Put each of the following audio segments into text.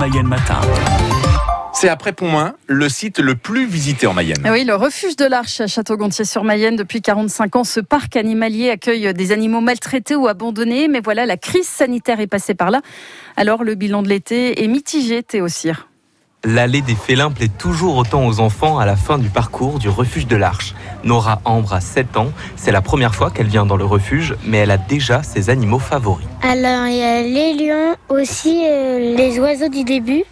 Mayenne Matin. C'est après Pontmain, le site le plus visité en Mayenne. Oui, le refuge de l'Arche à Château-Gontier-sur-Mayenne. Depuis 45 ans, ce parc animalier accueille des animaux maltraités ou abandonnés. Mais voilà, la crise sanitaire est passée par là. Alors, le bilan de l'été est mitigé, Théo Cyr. L'allée des félins plaît toujours autant aux enfants à la fin du parcours du refuge de l'Arche. Nora Ambre a 7 ans. C'est la première fois qu'elle vient dans le refuge, mais elle a déjà ses animaux favoris. Alors, il y a les lions, aussi euh, les oiseaux du début.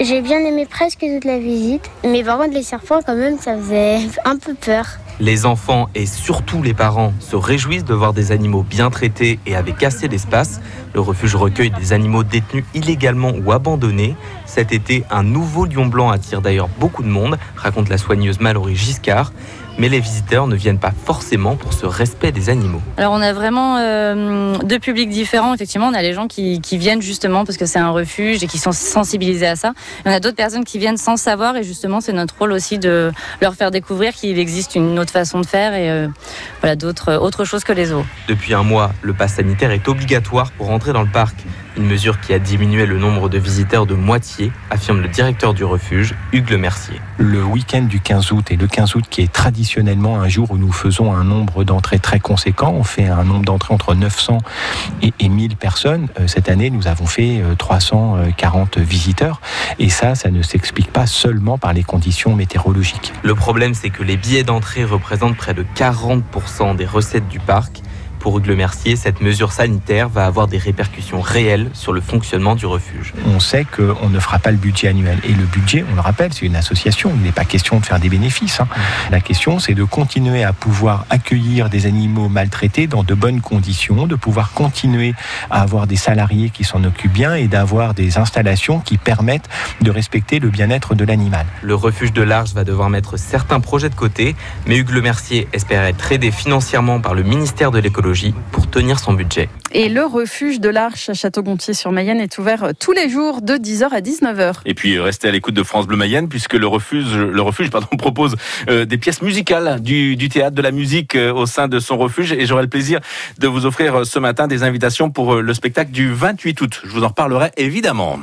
J'ai bien aimé presque toute la visite. Mais par contre, les serpents, quand même, ça faisait un peu peur. Les enfants et surtout les parents se réjouissent de voir des animaux bien traités et avec assez d'espace. Le refuge recueille des animaux détenus illégalement ou abandonnés. Cet été, un nouveau lion blanc attire d'ailleurs beaucoup de monde, raconte la soigneuse Mallory Giscard mais les visiteurs ne viennent pas forcément pour ce respect des animaux. Alors on a vraiment euh, deux publics différents. Effectivement, on a les gens qui, qui viennent justement parce que c'est un refuge et qui sont sensibilisés à ça. Et on a d'autres personnes qui viennent sans savoir et justement c'est notre rôle aussi de leur faire découvrir qu'il existe une autre façon de faire et euh, voilà d'autres autres choses que les eaux. Depuis un mois, le pass sanitaire est obligatoire pour entrer dans le parc. Une mesure qui a diminué le nombre de visiteurs de moitié, affirme le directeur du refuge, Hugues Le Mercier. Le week-end du 15 août et le 15 août qui est traditionnellement un jour où nous faisons un nombre d'entrées très conséquent, on fait un nombre d'entrées entre 900 et, et 1000 personnes. Euh, cette année, nous avons fait 340 euh, visiteurs et ça, ça ne s'explique pas seulement par les conditions météorologiques. Le problème, c'est que les billets d'entrée représentent près de 40% des recettes du parc pour Hugues Le Mercier, cette mesure sanitaire va avoir des répercussions réelles sur le fonctionnement du refuge. On sait qu'on ne fera pas le budget annuel. Et le budget, on le rappelle, c'est une association. Il n'est pas question de faire des bénéfices. Hein. La question, c'est de continuer à pouvoir accueillir des animaux maltraités dans de bonnes conditions, de pouvoir continuer à avoir des salariés qui s'en occupent bien et d'avoir des installations qui permettent de respecter le bien-être de l'animal. Le refuge de l'Arche va devoir mettre certains projets de côté, mais Hugues Le Mercier espère être aidé financièrement par le ministère de l'écologie pour tenir son budget. Et le refuge de l'Arche à Château-Gontier-sur-Mayenne est ouvert tous les jours de 10h à 19h. Et puis restez à l'écoute de France Bleu Mayenne puisque le refuge, le refuge pardon, propose euh, des pièces musicales, du, du, théâtre, de la musique euh, au sein de son refuge. Et j'aurai le plaisir de vous offrir euh, ce matin des invitations pour le spectacle du 28 août. Je vous en reparlerai évidemment.